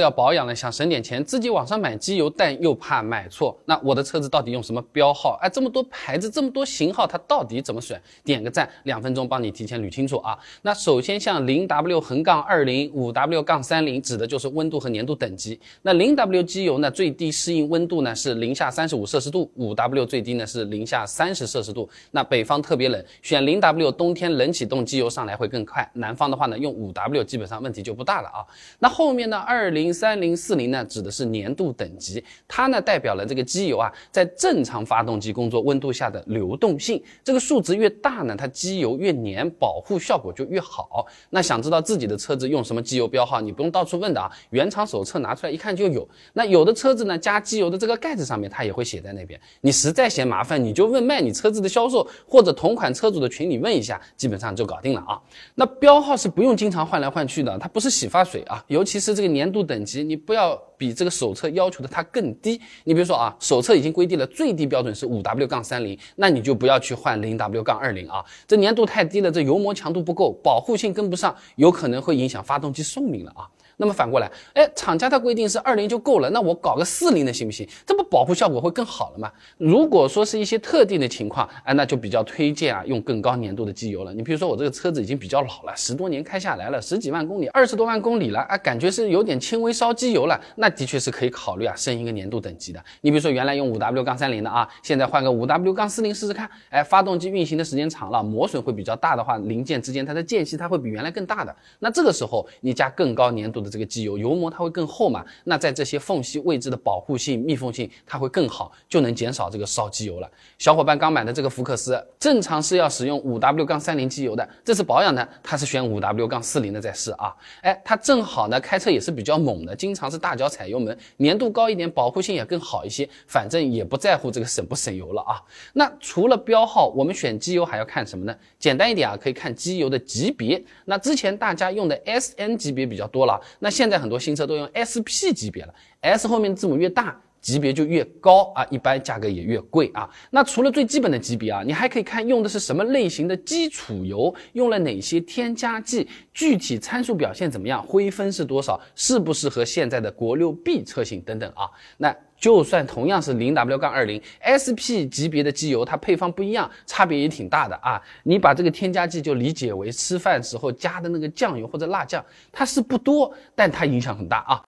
要保养了，想省点钱，自己网上买机油，但又怕买错。那我的车子到底用什么标号？哎，这么多牌子，这么多型号，它到底怎么选？点个赞，两分钟帮你提前捋清楚啊。那首先像零 W 横杠二零五 W 杠三零，指的就是温度和粘度等级。那零 W 机油呢，最低适应温度呢是零下三十五摄氏度，五 W 最低呢是零下三十摄氏度。那北方特别冷，选零 W 冬天冷启动机油上来会更快。南方的话呢，用五 W 基本上问题就不大了啊。那后面呢，二零。零三零四零呢，指的是粘度等级，它呢代表了这个机油啊，在正常发动机工作温度下的流动性。这个数值越大呢，它机油越粘，保护效果就越好。那想知道自己的车子用什么机油标号，你不用到处问的啊，原厂手册拿出来一看就有。那有的车子呢，加机油的这个盖子上面它也会写在那边。你实在嫌麻烦，你就问卖你车子的销售或者同款车主的群里问一下，基本上就搞定了啊。那标号是不用经常换来换去的，它不是洗发水啊，尤其是这个粘度等。等级你不要比这个手册要求的它更低。你比如说啊，手册已经规定了最低标准是五 W 杠三零，那你就不要去换零 W 杠二零啊。这粘度太低了，这油膜强度不够，保护性跟不上，有可能会影响发动机寿命了啊。那么反过来，哎，厂家它规定是二零就够了，那我搞个四零的行不行？保护效果会更好了嘛？如果说是一些特定的情况，哎，那就比较推荐啊用更高粘度的机油了。你比如说我这个车子已经比较老了，十多年开下来了，十几万公里，二十多万公里了，啊，感觉是有点轻微烧机油了，那的确是可以考虑啊升一个粘度等级的。你比如说原来用五 W 杠三零的啊，现在换个五 W 杠四零试试看，哎，发动机运行的时间长了，磨损会比较大的话，零件之间它的间隙它会比原来更大的。那这个时候你加更高粘度的这个机油，油膜它会更厚嘛？那在这些缝隙位置的保护性、密封性，它会更好，就能减少这个烧机油了。小伙伴刚买的这个福克斯，正常是要使用五 W 杠三零机油的，这次保养呢，它是选五 W 杠四零的在试啊。哎，它正好呢，开车也是比较猛的，经常是大脚踩油门，粘度高一点，保护性也更好一些。反正也不在乎这个省不省油了啊。那除了标号，我们选机油还要看什么呢？简单一点啊，可以看机油的级别。那之前大家用的 SN 级别比较多了，那现在很多新车都用 SP 级别了，S 后面字母越大，级别就越高啊，一般价格也越贵啊。那除了最基本的级别啊，你还可以看用的是什么类型的基础油，用了哪些添加剂，具体参数表现怎么样，灰分是多少，适不适合现在的国六 B 车型等等啊。那就算同样是零 W 杠二零 SP 级别的机油，它配方不一样，差别也挺大的啊。你把这个添加剂就理解为吃饭时候加的那个酱油或者辣酱，它是不多，但它影响很大啊。